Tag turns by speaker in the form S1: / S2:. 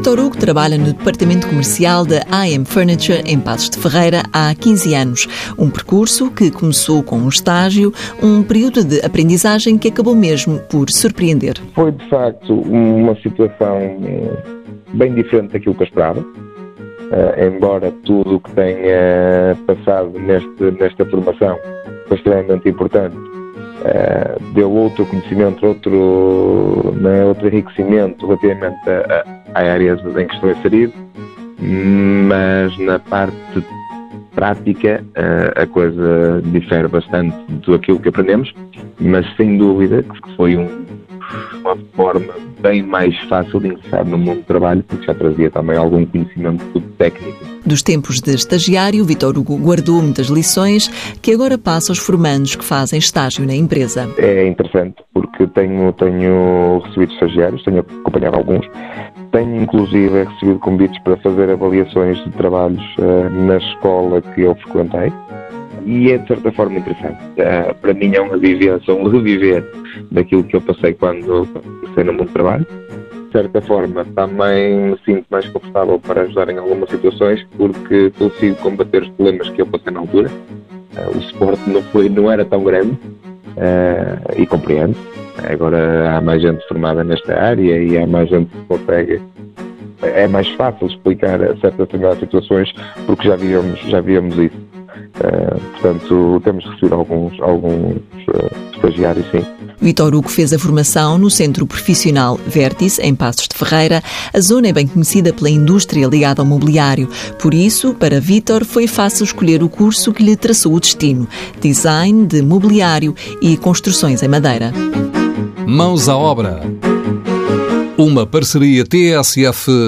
S1: Vitor Hugo trabalha no departamento comercial da AM Furniture em Passos de Ferreira há 15 anos. Um percurso que começou com um estágio, um período de aprendizagem que acabou mesmo por surpreender.
S2: Foi de facto uma situação eh, bem diferente daquilo que eu esperava. Uh, embora tudo o que tenha passado neste, nesta formação foi extremamente importante, uh, deu outro conhecimento, outro, né, outro enriquecimento relativamente à área em que estou inserido, mas na parte prática uh, a coisa difere bastante do aquilo que aprendemos, mas sem dúvida que foi um, uma forma bem mais fácil de ingressar no mundo do trabalho, porque já trazia também algum conhecimento técnico.
S1: Dos tempos de estagiário, Vitor Hugo guardou muitas lições que agora passa aos formandos que fazem estágio na empresa.
S2: É interessante tenho, tenho recebido estagiários, tenho acompanhado alguns, tenho inclusive recebido convites para fazer avaliações de trabalhos uh, na escola que eu frequentei e é de certa forma interessante. Uh, para mim é uma vivência, um reviver daquilo que eu passei quando comecei no mundo do trabalho. De certa forma também me sinto mais confortável para ajudar em algumas situações porque consigo combater os problemas que eu passei na altura. Uh, o suporte não, foi, não era tão grande uh, e compreendo. Agora há mais gente formada nesta área e há mais gente que consegue é mais fácil explicar certas situações porque já víamos, já víamos isso. Uh, portanto, temos recebido alguns, alguns uh, estagiários, sim.
S1: Vitor Hugo fez a formação no Centro Profissional Vértice, em Passos de Ferreira. A zona é bem conhecida pela indústria ligada ao mobiliário. Por isso, para Vitor, foi fácil escolher o curso que lhe traçou o destino: Design de Mobiliário e Construções em Madeira.
S3: Mãos à obra. Uma parceria TSF-IEFP.